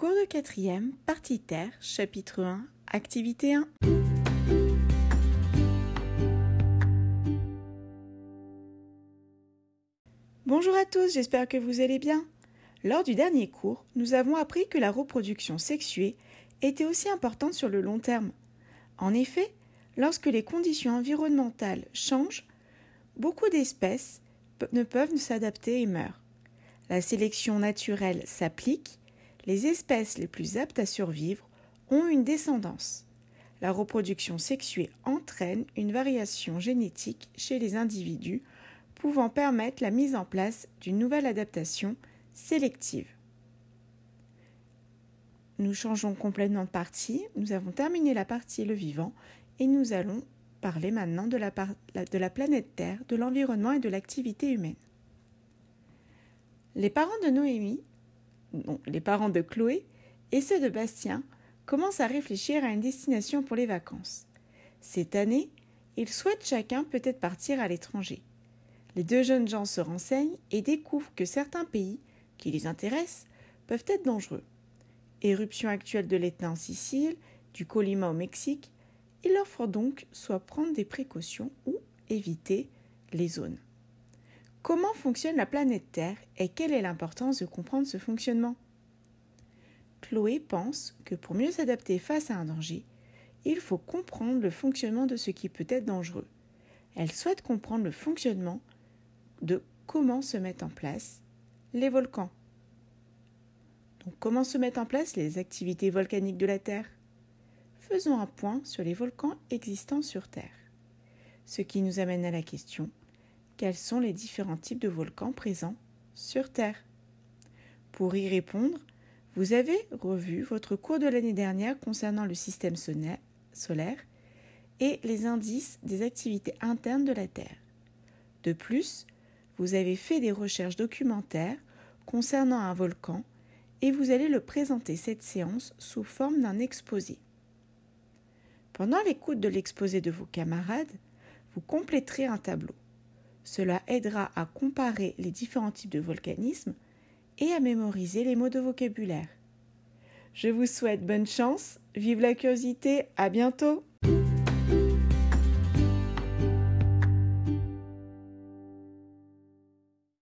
Cours de quatrième, partie terre, chapitre 1, activité 1. Bonjour à tous, j'espère que vous allez bien. Lors du dernier cours, nous avons appris que la reproduction sexuée était aussi importante sur le long terme. En effet, lorsque les conditions environnementales changent, beaucoup d'espèces ne peuvent s'adapter et meurent. La sélection naturelle s'applique, les espèces les plus aptes à survivre ont une descendance. La reproduction sexuée entraîne une variation génétique chez les individus pouvant permettre la mise en place d'une nouvelle adaptation sélective. Nous changeons complètement de partie, nous avons terminé la partie le vivant et nous allons parler maintenant de la, planète Terre, de l'environnement et de l'activité humaine. Les parents de Noémie, les parents de Chloé et ceux de Bastien commencent à réfléchir à une destination pour les vacances. Cette année, ils souhaitent chacun peut-être partir à l'étranger. Les deux jeunes gens se renseignent et découvrent que certains pays qui les intéressent peuvent être dangereux. Éruption actuelle de l'Etna en Sicile, du Colima au Mexique, il leur faut donc soit prendre des précautions ou éviter les zones. Comment fonctionne la planète Terre et quelle est l'importance de comprendre ce fonctionnement? Chloé pense que pour mieux s'adapter face à un danger, il faut comprendre le fonctionnement de ce qui peut être dangereux. Elle souhaite comprendre le fonctionnement de comment se mettent en place les volcans. Donc comment se mettent en place les activités volcaniques de la Terre? Faisons un point sur les volcans existants sur Terre. Ce qui nous amène à la question quels sont les différents types de volcans présents sur Terre Pour y répondre, vous avez revu votre cours de l'année dernière concernant le système solaire et les indices des activités internes de la Terre. De plus, vous avez fait des recherches documentaires concernant un volcan et vous allez le présenter cette séance sous forme d'un exposé. Pendant l'écoute de l'exposé de vos camarades, vous compléterez un tableau. Cela aidera à comparer les différents types de volcanisme et à mémoriser les mots de vocabulaire. Je vous souhaite bonne chance, vive la curiosité, à bientôt